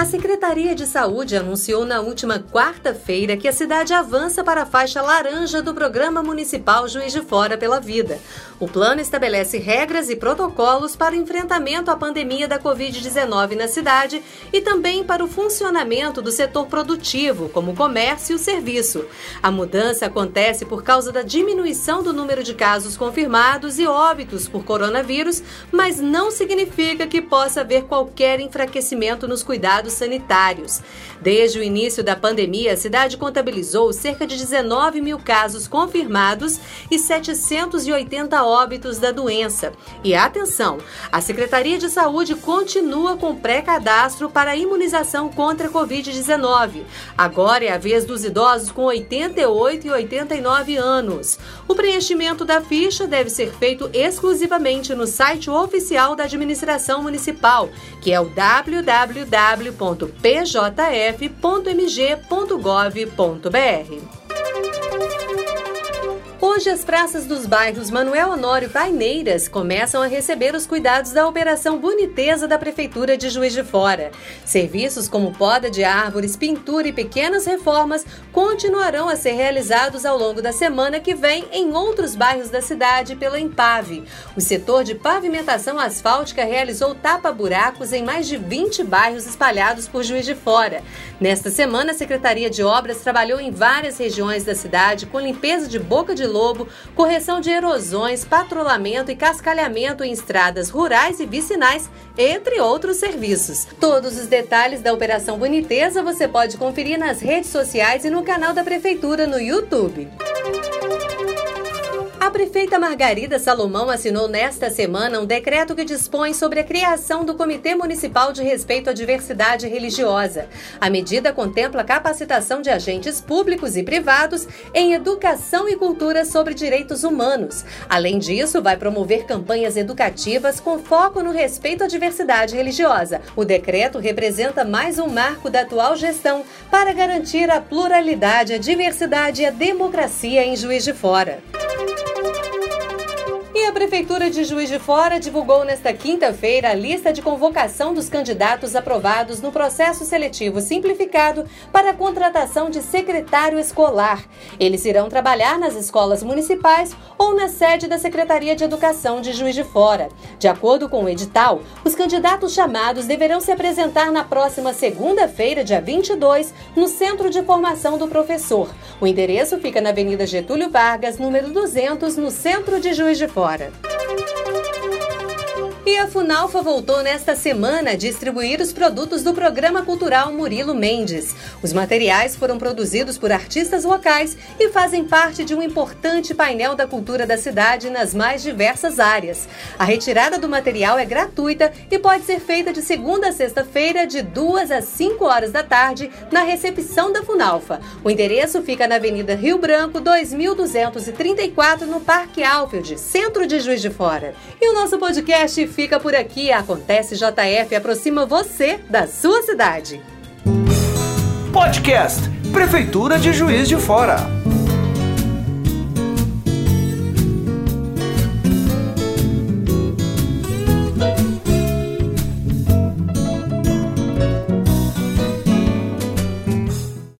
A Secretaria de Saúde anunciou na última quarta-feira que a cidade avança para a faixa laranja do Programa Municipal Juiz de Fora pela Vida. O plano estabelece regras e protocolos para o enfrentamento à pandemia da Covid-19 na cidade e também para o funcionamento do setor produtivo, como o comércio e o serviço. A mudança acontece por causa da diminuição do número de casos confirmados e óbitos por coronavírus, mas não significa que possa haver qualquer enfraquecimento nos cuidados cuidados sanitários. Desde o início da pandemia, a cidade contabilizou cerca de 19 mil casos confirmados e 780 óbitos da doença. E atenção, a Secretaria de Saúde continua com pré-cadastro para a imunização contra a Covid-19. Agora é a vez dos idosos com 88 e 89 anos. O preenchimento da ficha deve ser feito exclusivamente no site oficial da administração municipal, que é o www www.pjf.mg.gov.br. Hoje, as praças dos bairros Manuel Honório e Paineiras começam a receber os cuidados da Operação Boniteza da Prefeitura de Juiz de Fora. Serviços como poda de árvores, pintura e pequenas reformas continuarão a ser realizados ao longo da semana que vem em outros bairros da cidade pela Impave. O setor de pavimentação asfáltica realizou tapa-buracos em mais de 20 bairros espalhados por Juiz de Fora. Nesta semana, a Secretaria de Obras trabalhou em várias regiões da cidade com limpeza de boca de lobo, correção de erosões, patrulhamento e cascalhamento em estradas rurais e vicinais, entre outros serviços. Todos os detalhes da Operação Boniteza você pode conferir nas redes sociais e no canal da Prefeitura no YouTube. A prefeita Margarida Salomão assinou nesta semana um decreto que dispõe sobre a criação do Comitê Municipal de Respeito à Diversidade Religiosa. A medida contempla a capacitação de agentes públicos e privados em educação e cultura sobre direitos humanos. Além disso, vai promover campanhas educativas com foco no respeito à diversidade religiosa. O decreto representa mais um marco da atual gestão para garantir a pluralidade, a diversidade e a democracia em Juiz de Fora. E a Prefeitura de Juiz de Fora divulgou nesta quinta-feira a lista de convocação dos candidatos aprovados no processo seletivo simplificado para a contratação de secretário escolar. Eles irão trabalhar nas escolas municipais ou na sede da Secretaria de Educação de Juiz de Fora. De acordo com o edital, os candidatos chamados deverão se apresentar na próxima segunda-feira, dia 22, no Centro de Formação do Professor. O endereço fica na Avenida Getúlio Vargas, número 200, no centro de Juiz de Fora Գոհարը։ E a Funalfa voltou nesta semana a distribuir os produtos do programa cultural Murilo Mendes. Os materiais foram produzidos por artistas locais e fazem parte de um importante painel da cultura da cidade nas mais diversas áreas. A retirada do material é gratuita e pode ser feita de segunda a sexta-feira, de 2 às 5 horas da tarde, na recepção da Funalfa. O endereço fica na Avenida Rio Branco, 2234, no Parque Alfield, centro de Juiz de Fora. E o nosso podcast fica por aqui. Acontece JF aproxima você da sua cidade. Podcast Prefeitura de Juiz de Fora.